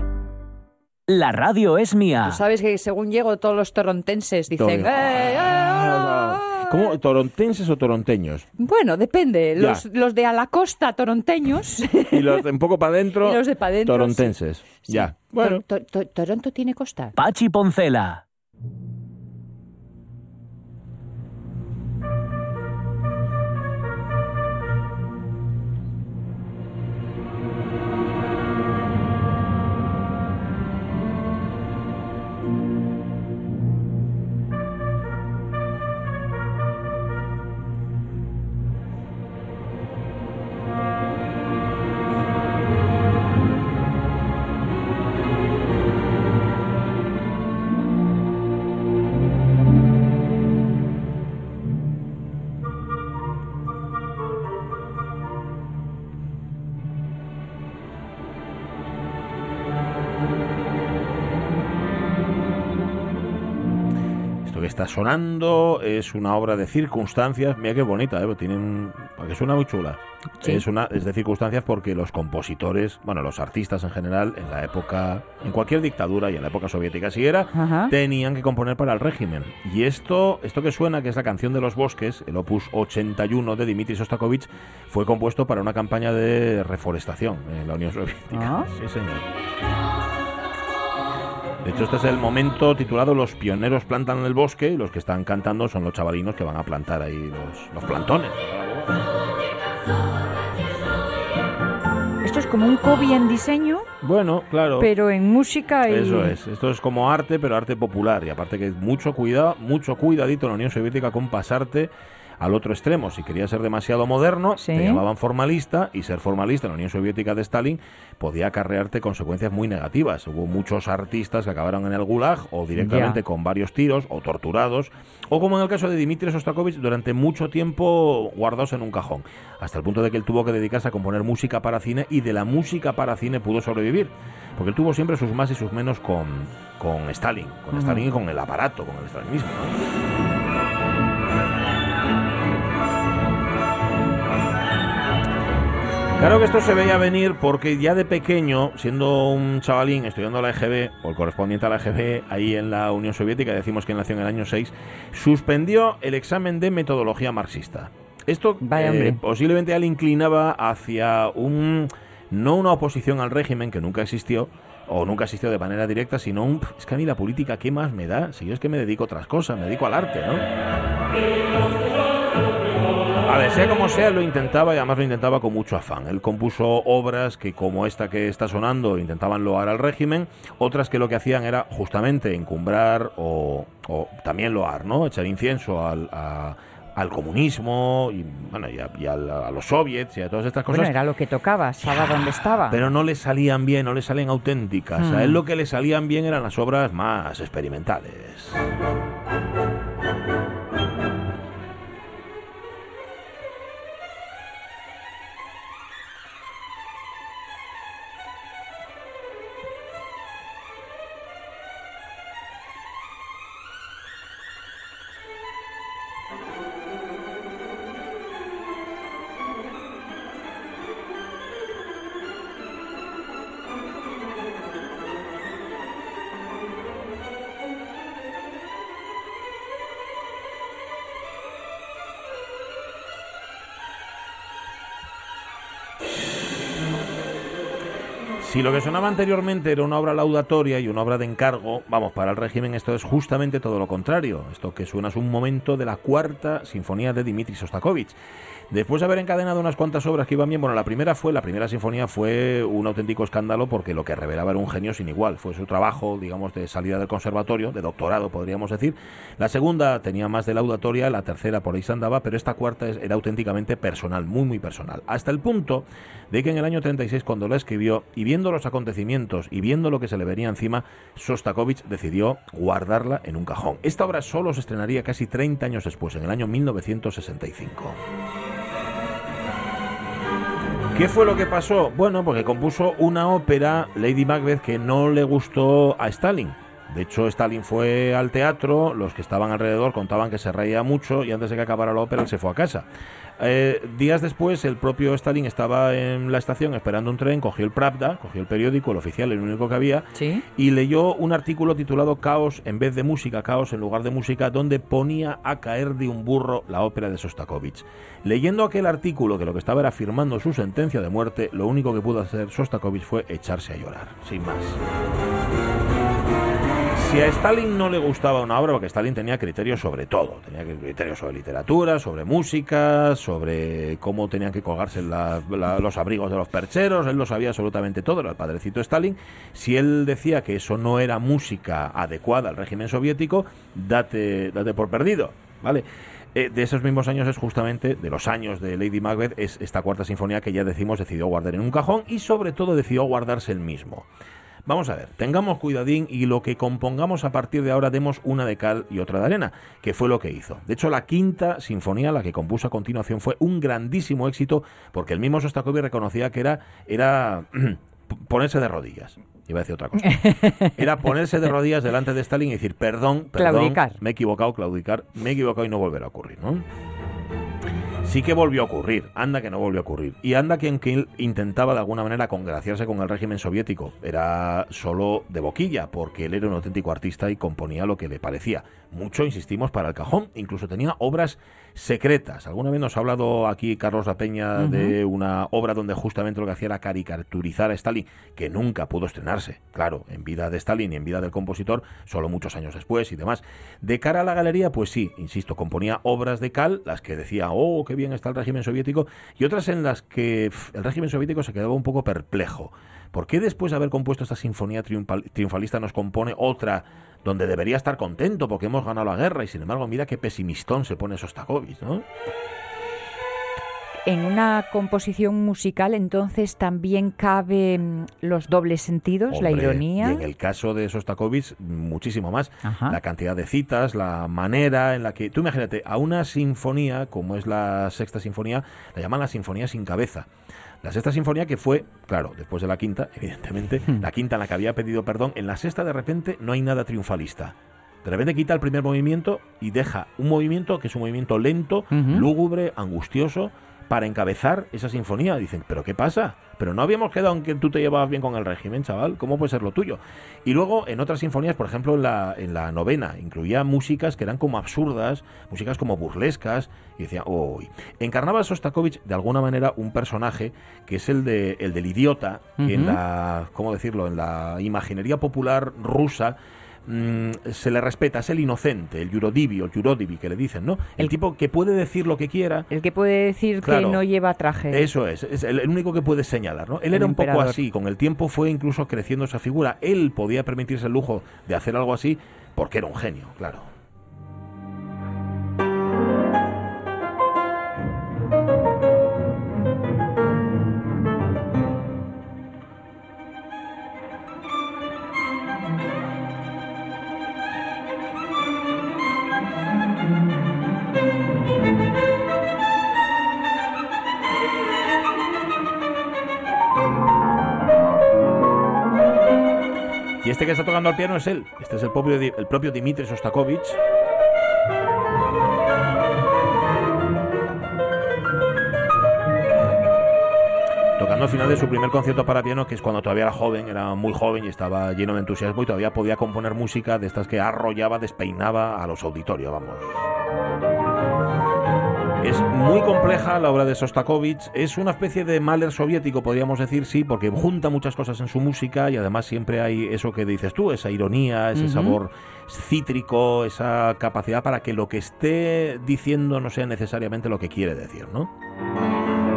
La radio es mía.
Tú sabes que según llego todos los torontenses dicen...
Todo.
"Eh, eh, ah".
¿Cómo? ¿Torontenses o toronteños?
Bueno, depende. Los, los de a la costa toronteños.
Y los de un poco para adentro,
los de pa' dentro,
torontenses.
Sí.
Ya. Bueno,
To- to- to- Toronto tiene costa.
Pachi Poncela.
Sonando es una obra de circunstancias. Mira qué bonita, ¿eh? Tiene un- que suena muy chula.
Sí.
Es una es de circunstancias porque los compositores, bueno, los artistas en general, en la época, en cualquier dictadura y en la época soviética si era,
Ajá.
tenían que componer para el régimen. Y esto, esto que suena, que es la canción de los bosques, el opus 81 de Dmitri Sostakovich, fue compuesto para una campaña de reforestación en la Unión Soviética.
Ah.
Sí, señor. De hecho, este es el momento titulado Los pioneros plantan el bosque y los que están cantando son los chavalinos que van a plantar ahí los, los plantones.
Esto es como un Kobe en diseño,
Bueno, claro.
pero en música y...
Eso es, esto es como arte, pero arte popular. Y aparte que mucho cuidado, mucho cuidadito en la Unión Soviética con pasarte al otro extremo. Si quería ser demasiado moderno,
Sí.
te llamaban formalista y ser formalista en la Unión Soviética de Stalin podía acarrearte consecuencias muy negativas. Hubo muchos artistas que acabaron en el Gulag o directamente con varios tiros o torturados o como en el caso de Dmitri Sostakovich durante mucho tiempo guardados en un cajón, hasta el punto de que él tuvo que dedicarse a componer música para cine y de la música para cine pudo sobrevivir, porque él tuvo siempre sus más y sus menos con, con Stalin, con Stalin y con el aparato, con el stalinismo. ¿no? Claro que esto se veía venir porque ya de pequeño, siendo un chavalín estudiando la EGB, o el correspondiente a la EGB, ahí en la Unión Soviética, decimos que nació en el año 6, suspendió el examen de metodología marxista. Esto eh, posiblemente le inclinaba hacia un no una oposición al régimen que nunca existió o nunca existió de manera directa, sino un es que a mí la política qué más me da, si yo es que me dedico a otras cosas, me dedico al arte, ¿no? Ver, sea como sea, lo intentaba y además lo intentaba con mucho afán. Él compuso obras que, como esta que está sonando, intentaban loar al régimen, otras que lo que hacían era justamente encumbrar o, o también loar, ¿no? Echar incienso al, a- al comunismo y, bueno, y, a, y a los soviets y a todas estas cosas.
Bueno, era lo que tocaba, estaba donde estaba.
Pero no le salían bien, no le salen auténticas. A él lo que le salían bien eran las obras más experimentales. Thank you. Si lo que sonaba anteriormente era una obra laudatoria y una obra de encargo, vamos, para el régimen esto es justamente todo lo contrario. Esto que suena es un momento de la cuarta sinfonía de Dmitri Sostakovich. Después de haber encadenado unas cuantas obras que iban bien, bueno, la primera fue, la primera sinfonía fue un auténtico escándalo porque lo que revelaba era un genio sin igual. Fue su trabajo, digamos, de salida del conservatorio, de doctorado, podríamos decir. La segunda tenía más de laudatoria, la tercera por ahí se andaba, pero esta cuarta era auténticamente personal, muy, muy personal. Hasta el punto de que en el año 36, cuando la escribió, y viendo los acontecimientos y viendo lo que se le venía encima, Sostakovich decidió guardarla en un cajón. Esta obra solo se estrenaría casi 30 años después, en el año 1965. ¿Qué fue lo que pasó? Bueno, porque compuso una ópera, Lady Macbeth, que no le gustó a Stalin. De hecho, Stalin fue al teatro, los que estaban alrededor contaban que se reía mucho y antes de que acabara la ópera se fue a casa. Eh, días después, el propio Stalin estaba en la estación esperando un tren, cogió el Pravda, cogió el periódico, el oficial, el único que había,
Sí.
y leyó un artículo titulado Caos en vez de música, Caos en lugar de música, donde ponía a caer de un burro la ópera de Sostakovich. Leyendo aquel artículo, que lo que estaba era firmando su sentencia de muerte, lo único que pudo hacer Sostakovich fue echarse a llorar, sin más. Si a Stalin no le gustaba una obra, porque Stalin tenía criterios sobre todo, tenía criterios sobre literatura, sobre música, sobre cómo tenían que colgarse los abrigos de los percheros, él lo sabía absolutamente todo, era el padrecito Stalin. Si él decía que eso no era música adecuada al régimen soviético, date, date por perdido, ¿vale? Eh, de esos mismos años es justamente, de los años de Lady Macbeth, es esta cuarta sinfonía que ya decimos decidió guardar en un cajón y sobre todo decidió guardarse el mismo. Vamos a ver, tengamos cuidadín y lo que compongamos a partir de ahora demos una de cal y otra de arena, que fue lo que hizo. De hecho, la quinta sinfonía, la que compuso a continuación, fue un grandísimo éxito porque el mismo Sostakovich reconocía que era, era ponerse de rodillas. Iba a decir otra cosa. Era ponerse de rodillas delante de Stalin y decir, perdón, perdón,
Claudicar.
me he equivocado, claudicar, me he equivocado y no volverá a ocurrir, ¿no? Sí que volvió a ocurrir, anda que no volvió a ocurrir. Y anda que él intentaba de alguna manera congraciarse con el régimen soviético, era solo de boquilla, porque él era un auténtico artista y componía lo que le parecía. Mucho, insistimos, para el cajón, incluso tenía obras secretas. Alguna vez nos ha hablado aquí Carlos La Peña de una obra donde justamente lo que hacía era caricaturizar a Stalin, que nunca pudo estrenarse, claro, en vida de Stalin y en vida del compositor, solo muchos años después y demás. De cara a la galería, pues sí, insisto, componía obras de cal, las que decía, oh, qué bien está el régimen soviético, y otras en las que el régimen soviético se quedaba un poco perplejo. ¿Por qué después de haber compuesto esta sinfonía triunfal- triunfalista nos compone otra donde debería estar contento porque hemos ganado la guerra y sin embargo mira qué pesimistón se pone Sostakovich, ¿no?
En una composición musical entonces también caben los dobles sentidos, la ironía.
Y en el caso de Sostakovich, muchísimo más.
Ajá.
La cantidad de citas, la manera en la que... Tú imagínate, a una sinfonía, como es la sexta sinfonía, la llaman la sinfonía sin cabeza. La sexta sinfonía que fue, claro, después de la quinta, evidentemente,
Hmm.
la quinta en la que había pedido perdón, en la sexta de repente no hay nada triunfalista. De repente quita el primer movimiento y deja un movimiento que es un movimiento lento, lúgubre, angustioso, para encabezar esa sinfonía. Dicen, ¿pero qué pasa? Pero no habíamos quedado en que tú te llevabas bien con el régimen, chaval. ¿Cómo puede ser lo tuyo? Y luego, en otras sinfonías, por ejemplo, en la, en la novena, incluía músicas que eran como absurdas, músicas como burlescas, y decía, uy. Encarnaba Sostakovich, de alguna manera, un personaje que es el, de, el del idiota, que en la, ¿cómo decirlo?, en la imaginería popular rusa, mm, se le respeta, es el inocente, el yurodivio, el yurodivi que le dicen, ¿no? El,
El-
tipo que puede decir lo que quiera,
El que puede decir
Claro.
que no lleva traje.
eso es, es el el único que puede señalar, ¿no? Él
El
era un poco así, con el tiempo fue incluso creciendo esa figura. Él podía permitirse el lujo de hacer algo así porque era un genio, claro. Está tocando el piano es él. Este es el propio, el propio Sostakovich. Tocando al final de su primer concierto para piano, que es cuando todavía era joven, era muy joven y estaba lleno de entusiasmo y todavía podía componer música de estas que arrollaba, despeinaba a los auditorios, vamos. Es muy compleja la obra de Sostakovich. Es una especie de Mahler soviético, podríamos decir, sí, porque junta muchas cosas en su música y además siempre hay eso que dices tú, esa ironía, ese sabor cítrico, esa capacidad para que lo que esté diciendo no sea necesariamente lo que quiere decir, ¿no?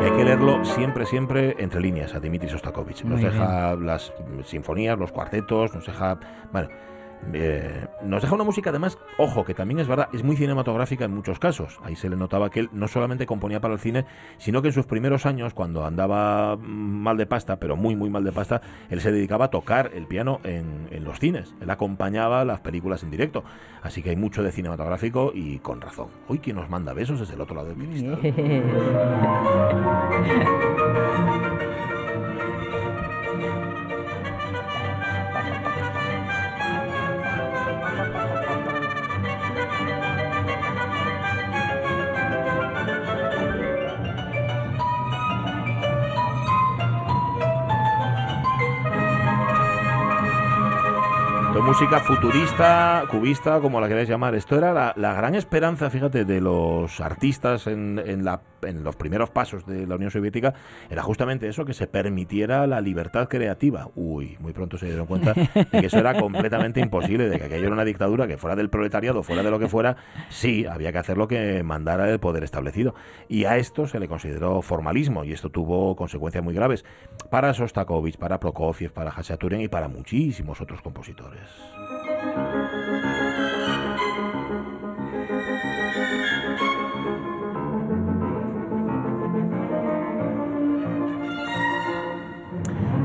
Hay que leerlo siempre, siempre entre líneas a Dimitri Sostakovich. Nos
Muy
deja las sinfonías, los cuartetos, nos deja. Bueno. Eh, nos deja una música además, ojo, que también es verdad, es muy cinematográfica en muchos casos. Ahí se le notaba que él no solamente componía para el cine, sino que en sus primeros años, cuando andaba mal de pasta, pero muy, muy mal de pasta, él se dedicaba a tocar el piano en, en los cines. Él acompañaba las películas en directo. Así que hay mucho de cinematográfico y con razón. Hoy quien nos manda besos desde el otro lado del cristal. música futurista, cubista, como la queráis llamar. Esto era la, la gran esperanza, fíjate, de los artistas en, en la- en los primeros pasos de la Unión Soviética. Era justamente eso, que se permitiera la libertad creativa. Uy, muy pronto se dieron cuenta de que eso era completamente imposible, de que aquello era una dictadura, que fuera del proletariado, fuera de lo que fuera, sí, había que hacer lo que mandara el poder establecido. Y a esto se le consideró formalismo, y esto tuvo consecuencias muy graves para Sostakovich, para Prokofiev, para Hachaturin y para muchísimos otros compositores. Música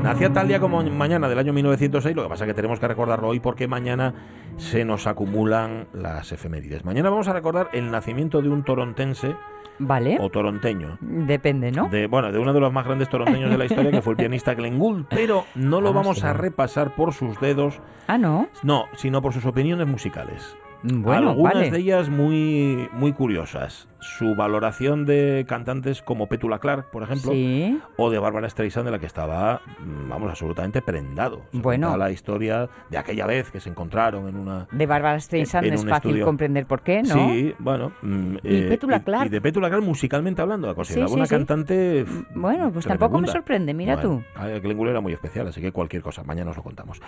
Nacía tal día como mañana del año 1906, lo que pasa es que tenemos que recordarlo hoy porque mañana se nos acumulan las efemérides. Mañana vamos a recordar el nacimiento de un torontense
Vale.
o toronteño.
Depende, ¿no?
De, bueno, de uno de los más grandes toronteños de la historia, que fue el pianista Glenn Gould, pero no lo
Ah,
vamos
sí.
a repasar por sus dedos,
Ah, no.
no, sino por sus opiniones musicales.
Bueno,
Algunas
vale.
de ellas muy, muy curiosas. Su valoración de cantantes como Petula Clark, por ejemplo,
Sí.
o de Bárbara Streisand, de la que estaba, mm, vamos, absolutamente prendado. Se
Bueno.
la historia de aquella vez que se encontraron en una...
De Bárbara Streisand
En
es fácil
estudio.
comprender por qué, ¿no?
Sí, bueno. mm,
¿Y Petula Clark?
Y de Petula Clark, musicalmente hablando, la consideraba
sí,
una
sí.
cantante. f-
Bueno, pues tampoco me sorprende, mira
Bueno,
tú.
Glenn era muy especial, así que cualquier cosa, mañana os lo contamos.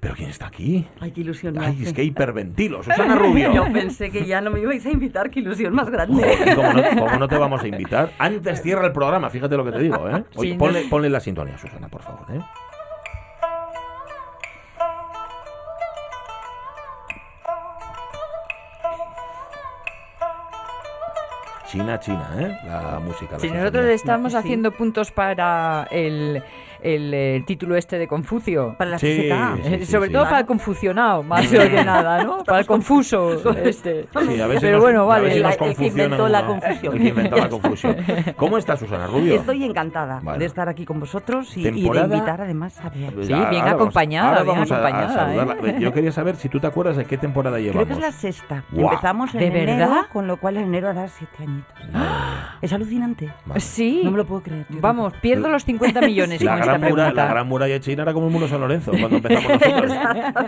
Pero ¿quién está aquí?
Ay, qué ilusión
Ay, es que hiperventilo, Susana Rubio.
Yo pensé que ya no me ibais a invitar, qué ilusión más grande
como no, te vamos a invitar? Antes cierra el programa, fíjate lo que te digo, ¿eh? Oye, ponle, la sintonía, Susana, por favor, ¿eh? China, China, ¿eh? La música. La
si nosotros estamos haciendo puntos para el, el, eh, título este de Confucio.
Para la
Sí,
Eh,
sí,
Sobre
sí.
todo para el confusionado, más que nada, ¿no? Para el confuso este.
Sí, a ver si
Pero
nos-
bueno, vale.
ver si nos
El que inventó la confusión.
El que inventó la confusión. ¿Cómo está Susana Rubio?
Estoy encantada
Bueno.
de estar aquí con vosotros y, y de invitar además a.
Pues
Sí,
ahora
bien
vamos-
acompañada,
ahora
bien
vamos a- a
acompañada. ¿eh?
Yo quería saber si tú te acuerdas de qué temporada llevamos.
Creo que es la sexta.
Guau.
Empezamos en
¿De
enero,
verdad?
con lo cual en enero hará siete añitos. Es alucinante.
Sí.
No me lo puedo creer.
Vamos, pierdo los 50 millones
La gran, la gran muralla china era como el muro San Lorenzo cuando empezamos nosotros.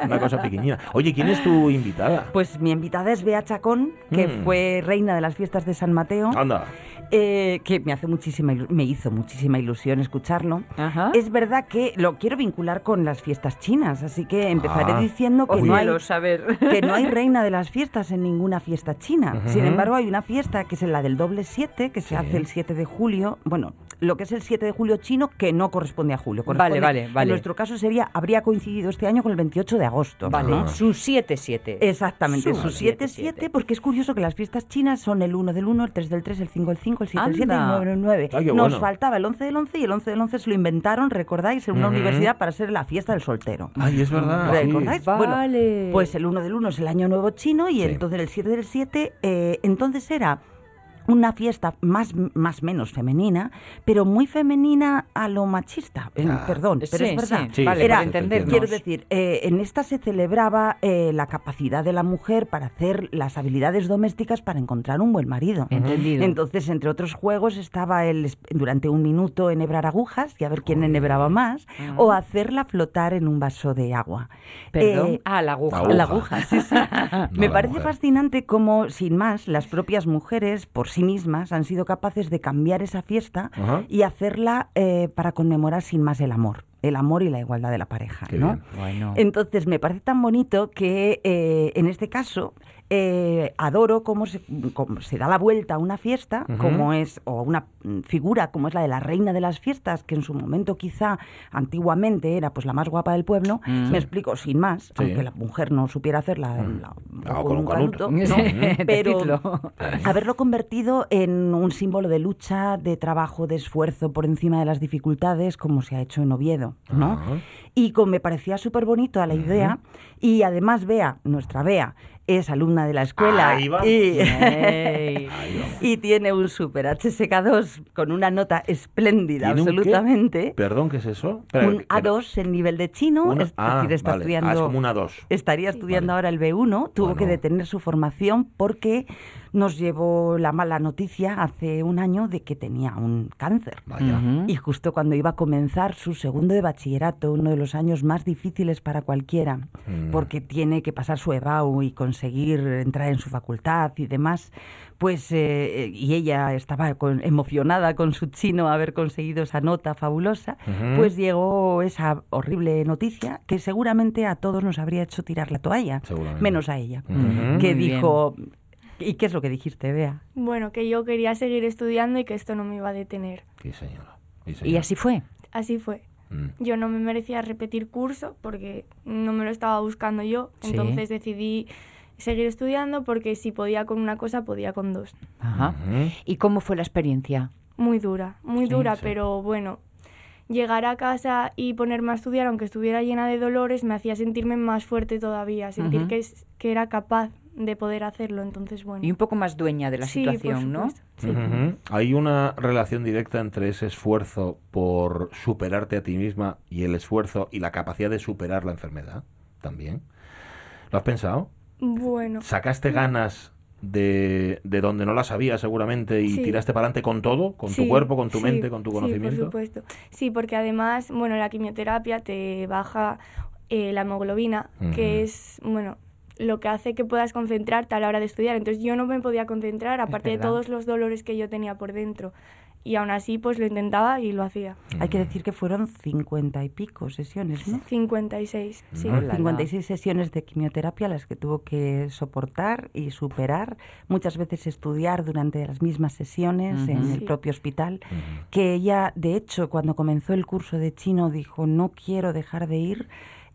Una cosa pequeñina. Oye, ¿quién es tu invitada?
Pues mi invitada es Bea Chacón, que
Mm.
fue reina de las fiestas de San Mateo,
Anda.
Eh, que me hace muchísima me hizo muchísima ilusión escucharlo.
Ajá.
Es verdad que lo quiero vincular con las fiestas chinas, así que empezaré
Ah.
diciendo que no, hay,
saber.
que no hay reina de las fiestas en ninguna fiesta china. Sin embargo, hay una fiesta que es la del doble 7, que se hace el 7 de julio. Bueno, lo que es el 7 de julio chino, que no corresponde a julio. corresponde-
vale, vale.
En nuestro caso sería, habría coincidido este año con el 28 de agosto.
Vale,
¿no?
su 7-7.
Exactamente,
Su
su 7-7,
7-7.
porque es curioso que las fiestas chinas son el 1 del 1, el 3 del 3, el 5 del 5, el 7 del 7 y el
Anda.
9 del 9.
Ay,
Nos
bueno.
faltaba el 11 del 11 y el 11 del 11 se lo inventaron, recordáis, en una
Ujú.
universidad para ser la fiesta del soltero.
Ay, es verdad. sí.
¿Recordáis? Bueno,
Vale.
pues el 1 del 1 es el año nuevo chino y
Sí.
entonces el 7 del 7, eh, entonces era una fiesta más más menos femenina, pero muy femenina a lo machista. Eh,
Ah.
perdón, pero
Sí,
es verdad.
Sí,
vale,
sí,
Era-
para entendernos.
entiendo.
Quiero decir, eh, en esta se celebraba eh, la capacidad de la mujer para hacer las habilidades domésticas para encontrar un buen marido.
Entendido.
Entonces, entre otros juegos, estaba el durante un minuto enhebrar agujas y a ver quién enhebraba más, o hacerla flotar en un vaso de agua.
Perdón.
Eh,
ah, la aguja.
Aguja.
la aguja, sí, sí.
No,
Me
la
parece
mujer.
fascinante cómo, sin más, las propias mujeres, por sí mismas, han sido capaces de cambiar esa fiesta
Ajá.
y hacerla eh, para conmemorar sin más el amor. El amor y la igualdad de la pareja,
Qué
¿no?
Bueno.
Entonces, me parece tan bonito que eh, en este caso eh, adoro cómo se, cómo se da la vuelta a una fiesta,
Ujú.
como es, o una mm, figura como es la de la reina de las fiestas, que en su momento quizá antiguamente era pues la más guapa del pueblo.
Mm.
Me explico sin más,
Sí.
aunque la mujer no supiera hacerla la-
Ah,
con
un
un
canuto.
pero haberlo convertido en un símbolo de lucha, de trabajo, de esfuerzo por encima de las dificultades, como se ha hecho en Oviedo, ¿no?
Ajá.
Y como me parecía súper bonito la idea, y además Bea, nuestra Bea, es alumna de la escuela
Ahí va.
y,
Ey.
y tiene un super HSK2 con una nota espléndida,
¿Tiene un
absolutamente.
¿Perdón, qué es eso? Espera,
Un
que-
A2 en nivel de chino,
una-
es
ah,
decir, está
vale.
estudiando...
Ah, es como una 2.
Estaría estudiando
Vale.
ahora el B1, tuvo
Bueno.
que detener su formación porque nos llevó la mala noticia hace un año de que tenía un cáncer.
Vaya.
Y justo cuando iba a comenzar su segundo de bachillerato, uno de los años más difíciles para cualquiera,
Mm.
porque tiene que pasar su EBAU y conseguir entrar en su facultad y demás, pues, eh, y ella estaba con- emocionada con su chino haber conseguido esa nota fabulosa, pues llegó esa horrible noticia que seguramente a todos nos habría hecho tirar la toalla, menos a ella, que
Muy bien.
¿Y qué es lo que dijiste, Bea?
Bueno, que yo quería seguir estudiando y que esto no me iba a detener.
Sí, señora. Sí,
Y
señora.
así fue.
Así fue.
Mm.
Yo no me merecía repetir curso porque no me lo estaba buscando yo.
Sí.
Entonces decidí seguir estudiando porque si podía con una cosa, podía con dos.
Ajá. ¿Y cómo fue la experiencia?
Muy dura, muy
Sí,
dura,
sí.
pero bueno. Llegar a casa y ponerme a estudiar, aunque estuviera llena de dolores, me hacía sentirme más fuerte todavía, sentir
Ujú.
que, es- que era capaz de poder hacerlo. Entonces, bueno.
Y un poco más dueña de la
Sí,
situación, ¿no?
sí.
Hay una relación directa entre ese esfuerzo por superarte a ti misma y el esfuerzo y la capacidad de superar la enfermedad también. ¿Lo has pensado?
Bueno.
¿Sacaste ganas de, de donde no las había seguramente y
Sí.
tiraste para adelante con todo? ¿Con tu
Sí,
cuerpo, con tu
sí,
mente, con tu
Sí,
conocimiento?
por supuesto. Sí, porque además, bueno, la quimioterapia te baja eh, la hemoglobina, que es, bueno, lo que hace que puedas concentrarte a la hora de estudiar. Entonces yo no me podía concentrar, aparte de todos los dolores que yo tenía por dentro. Y aún así, pues lo intentaba y lo hacía.
Hay que decir que fueron cincuenta y pico sesiones, ¿no?
56, sí.
Hola.
56 sesiones de quimioterapia las que tuvo que soportar y superar, muchas veces estudiar durante las mismas sesiones en el
Sí.
propio hospital, que ella, de hecho, cuando comenzó el curso de chino dijo, no quiero dejar de ir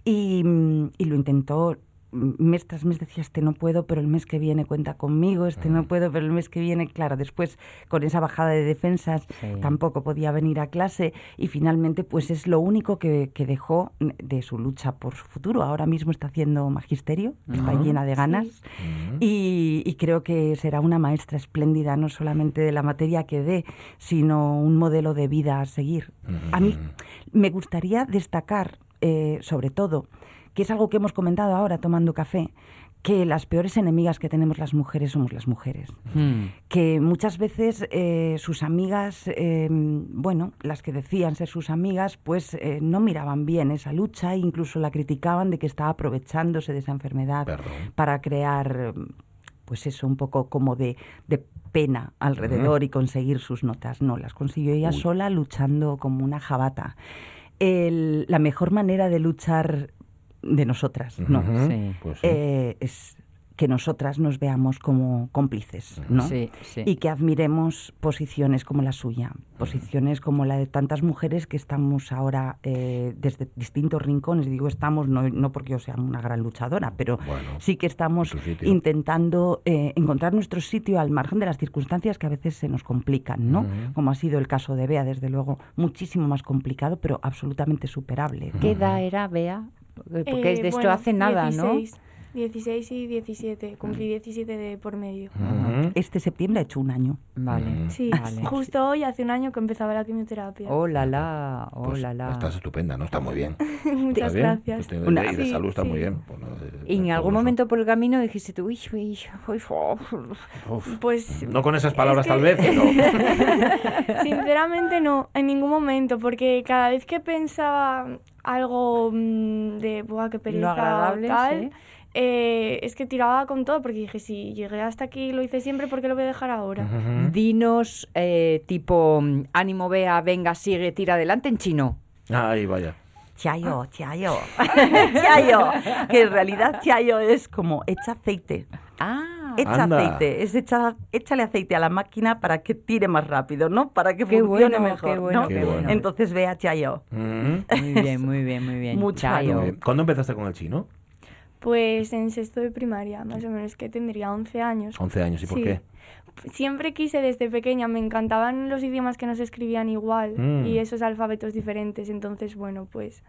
y, mm, y lo intentó mes tras mes decía, este no puedo, pero el mes que viene cuenta conmigo, este no puedo, pero el mes que viene, claro, después con esa bajada de defensas
Sí.
tampoco podía venir a clase y finalmente pues es lo único que, que dejó de su lucha por su futuro. Ahora mismo está haciendo magisterio, está llena de ganas y, y creo que será una maestra espléndida, no solamente de la materia que dé, sino un modelo de vida a seguir. A mí me gustaría destacar, eh, sobre todo, que es algo que hemos comentado ahora tomando café, que las peores enemigas que tenemos las mujeres somos las mujeres.
Mm.
Que muchas veces eh, sus amigas, eh, bueno, las que decían ser sus amigas, pues eh, no miraban bien esa lucha e incluso la criticaban de que estaba aprovechándose de esa enfermedad
Perdón.
para crear, pues eso, un poco como de, de pena alrededor y conseguir sus notas. No, las consiguió ella
Uy.
sola luchando como una jabata. El- la mejor manera de luchar de nosotras, ¿no?
Sí.
Pues sí.
Eh, es que nosotras nos veamos como cómplices, ¿no?
Sí, sí.
Y que admiremos posiciones como la suya, posiciones como la de tantas mujeres que estamos ahora eh, desde distintos rincones. Digo estamos no, no porque yo sea una gran luchadora, pero
Bueno,
sí que estamos intentando eh, encontrar nuestro sitio al margen de las circunstancias que a veces se nos complican, ¿no? Como ha sido el caso de Bea, desde luego, muchísimo más complicado, pero absolutamente superable.
¿Qué edad era, Bea? Porque
Eh,
de esto
bueno,
hace nada,
16, 16 y 17. Cumplí 17 de por medio.
Ujú.
Este septiembre ha hecho un año.
Vale.
Mm.
Sí,
Vale.
justo hoy hace un año que empezaba la quimioterapia.
Oh, la, la, oh,
Pues
la, la.
Estás estupenda, ¿no? Está muy bien.
Muchas
¿Está bien?
gracias.
Pues
Una-
y de
Sí,
salud está
sí.
muy bien. Bueno, de-
Y en algún momento por el camino dijiste tú, uy, uy, uy.
Uf.
Pues
No con esas palabras
Es que-
tal vez, pero...
Sinceramente no, en ningún momento, porque cada vez que pensaba algo mm, de, buah, qué pereza
lo agradable,
tal,
sí.
Eh, es que tiraba con todo, porque dije, si llegué hasta aquí, lo hice siempre, ¿por qué lo voy a dejar ahora?
Dinos, eh, tipo, ánimo, Bea, venga, sigue, tira adelante en chino.
Ay, vaya.
Chayo, chayo, chayo, que en realidad chayo es como echa aceite,
Ah,
echa
Anda.
aceite, es echa, échale aceite a la máquina para que tire más rápido, ¿no? Para que
Qué
funcione
bueno,
mejor,
qué bueno,
¿no?
qué bueno.
Entonces vea chayo.
Muy bien, muy bien, muy bien.
Mucho
Chayo.
ánimo.
Muy bien. ¿Cuándo empezaste con el chino?
Pues en sexto de primaria, más o menos, que tendría 11 años.
11 años. ¿Y por
Sí.
qué?
Siempre quise desde pequeña, me encantaban los idiomas que no se escribían igual
Mm.
y esos alfabetos diferentes, entonces bueno, pues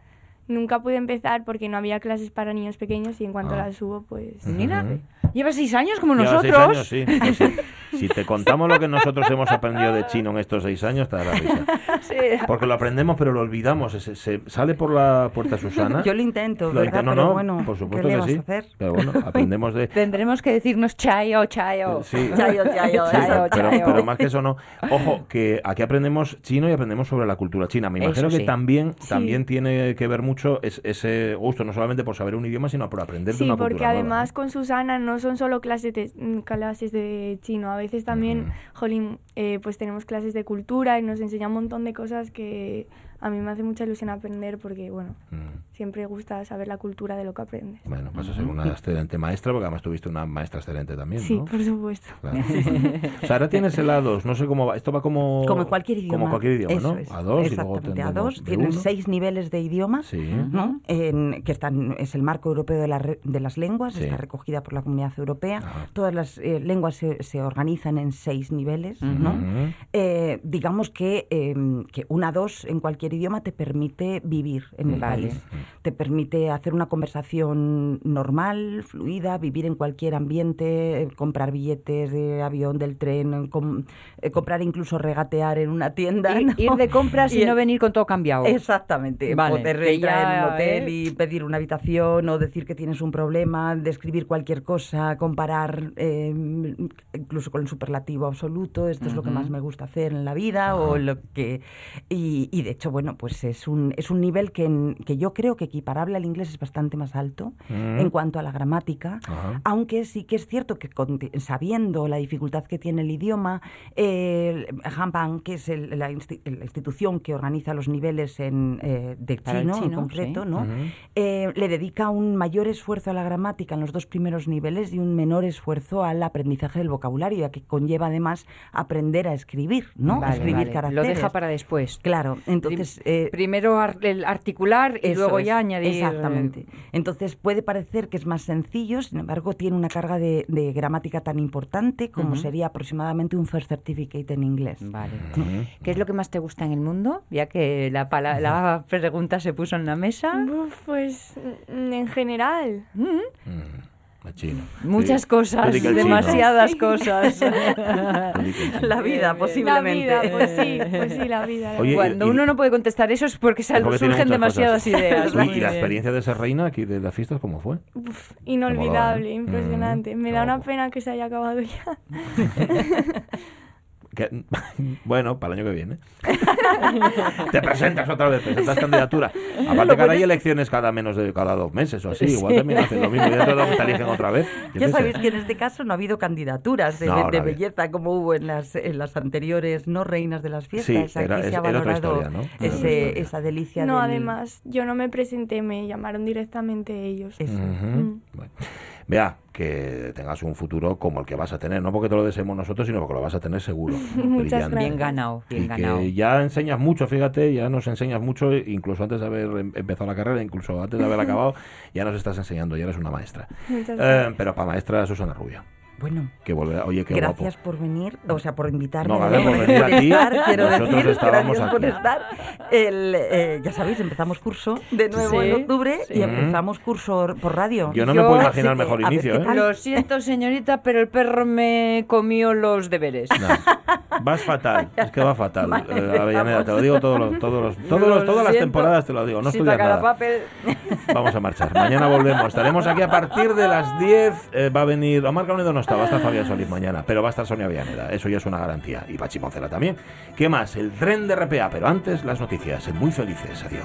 nunca pude empezar porque no había clases para niños pequeños y en cuanto
Ah.
las hubo, pues...
Mira,
Ujú.
lleva seis años como
Llevas seis
nosotros.
años, sí. Sí. Si te contamos lo que nosotros hemos aprendido de chino en estos seis años, te dará risa.
Sí.
Porque lo aprendemos, pero lo olvidamos. Se, se- sale por la puerta Susana.
Yo lo intento,
Lo
¿verdad?
inte- no,
Pero
no,
bueno,
por
¿qué
supuesto
le
que
vas
sí.
a hacer?
Pero bueno, aprendemos de...
Tendremos que decirnos chayo, chayo.
Sí.
Chayo, chayo,
Sí, pero,
chayo.
pero más que eso no. Ojo, que aquí aprendemos chino y aprendemos sobre la cultura china. Me
Eso
imagino que
sí.
también,
Sí.
también tiene que ver mucho es- ese gusto, no solamente por saber un idioma, sino por aprender de
Sí,
una
porque
cultura nueva,
además con Susana no son solo clases de, mm, clases de chino, a veces también,
Ujú.
jolín, eh, pues tenemos clases de cultura y nos enseña un montón de cosas que a mí me hace mucha ilusión aprender porque, bueno,
Mm.
siempre gusta saber la cultura de lo que aprendes.
Bueno, vas a ser una excelente maestra, porque además tuviste una maestra excelente también,
Sí,
¿no?
por supuesto.
Claro. o sea, ahora tienes el A2, no sé cómo va. Esto va como...
Como cualquier idioma.
Como cualquier idioma,
Eso
¿no?
es,
A2 y luego
exactamente,
tendremos
A2. Tienen
B1.
seis niveles de idioma.
Sí.
¿no? En- que están, es el marco europeo de, la de las lenguas,
Sí.
está recogida por la comunidad europea. Todas las eh, lenguas se, se organizan en seis niveles. ¿no? Eh, digamos que, eh, que una dos en cualquier idioma te permite vivir en el
Vale.
país. Te permite hacer una conversación normal, fluida, vivir en cualquier ambiente, eh, comprar billetes de avión, del tren, com- eh, comprar incluso regatear en una tienda.
Ir,
¿no?
ir de compras y,
Y
no venir con todo cambiado.
Exactamente,
Vale,
poder entrar en un hotel
¿eh?
y pedir una habitación o decir que tienes un problema, describir cualquier cosa, comparar eh, incluso con el superlativo absoluto, esto es lo que más me gusta hacer en la vida o lo que y, y de hecho bueno pues es un es un nivel que, en- que yo creo que equiparable al inglés es bastante más alto
Mm.
en cuanto a la gramática,
Ajá.
aunque sí que es cierto que con- sabiendo la dificultad que tiene el idioma, eh, que es el- la, insti- la institución que organiza los niveles en, eh, de chino, en concreto,
sí.
¿no? Eh, le dedica un mayor esfuerzo a la gramática en los dos primeros niveles y un menor esfuerzo al aprendizaje del vocabulario, ya que conlleva además aprender aprender a escribir, ¿no?
Vale,
escribir
vale.
caracteres.
Lo deja para después.
Claro, entonces... eh,
Primero ar- el articular y luego
es,
ya añadir.
Exactamente. Entonces puede parecer que es más sencillo, sin embargo tiene una carga de, de gramática tan importante como sería aproximadamente un first certificate en inglés.
Vale. ¿Qué es lo que más te gusta en el mundo? Ya que la, pala- la pregunta se puso en la mesa.
Uf, pues mm, en
Machino.
Muchas
Sí.
cosas, demasiadas cosas.
La vida,
La
posiblemente.
vida, pues sí, pues sí, la vida. la
Oye.
Cuando
y-
uno no puede contestar eso es porque, sal-
Porque tiene
surgen
muchas
demasiadas
cosas.
ideas.
¿Y-
Muy
¿Y, la experiencia de ser reina aquí de las fiestas cómo fue?
Uf, inolvidable,
¿eh?
impresionante.
Mm,
Me
qué
da una pena que se haya acabado ya.
Que- bueno, para el año que viene. te presentas otra vez, presentas candidatura. Aparte que ahora hay elecciones cada menos de cada dos meses o así. Igual también hacen lo mismo y dentro de dos te eligen otra vez.
Ya
sé.
sabéis que en este caso no ha habido candidaturas de,
No,
belleza como hubo en las, en las anteriores no reinas de las fiestas.
Sí, era-
Aquí se ha valorado
historia, ¿no?
Ese- esa delicia
No,
del-
además, yo no me presenté, me llamaron directamente ellos. Mm.
Bueno. Vea, que tengas un futuro como el que vas a tener, no porque te lo deseemos nosotros, sino porque lo vas a tener seguro. brillante.
Bien ganado, bien
y
ganado.
que ya enseñas mucho, fíjate, ya nos enseñas mucho, incluso antes de haber em- empezado la carrera, incluso antes de haber acabado, ya nos estás enseñando, ya eres una maestra. Eh, pero para maestra Susana Rubio,
Bueno,
que volverá, oye, qué
gracias
guapo.
por venir, o sea, por invitarme.
No, gracias por
nuevo,
venir a ti.
quiero
Nosotros
decir,
estábamos
gracias por
aquí.
estar. El, eh, ya sabéis, empezamos curso de nuevo
Sí,
en octubre
sí.
y empezamos curso por radio.
Yo no
Yo-
me puedo imaginar
que,
mejor
ver
inicio,
qué
¿eh?
Lo siento, señorita, pero el perro me comió los deberes.
No, vas fatal, es que va fatal.
Vale,
Eh, Avellaneda, te lo digo todos los, todos los, todos los-
Lo
todas las temporadas, te lo digo, no
Sí,
estudias nada.
papel.
Vamos a marchar. Mañana volvemos. Estaremos aquí a partir de las 10. eh, va a venir. Omar Caunedo no va a estar Fabián Solís mañana, pero va a estar Sonia Villaneda. Eso ya es una garantía. Y Pachi también. ¿Qué más? El tren de RPA, pero antes las noticias. Muy felices. Adiós.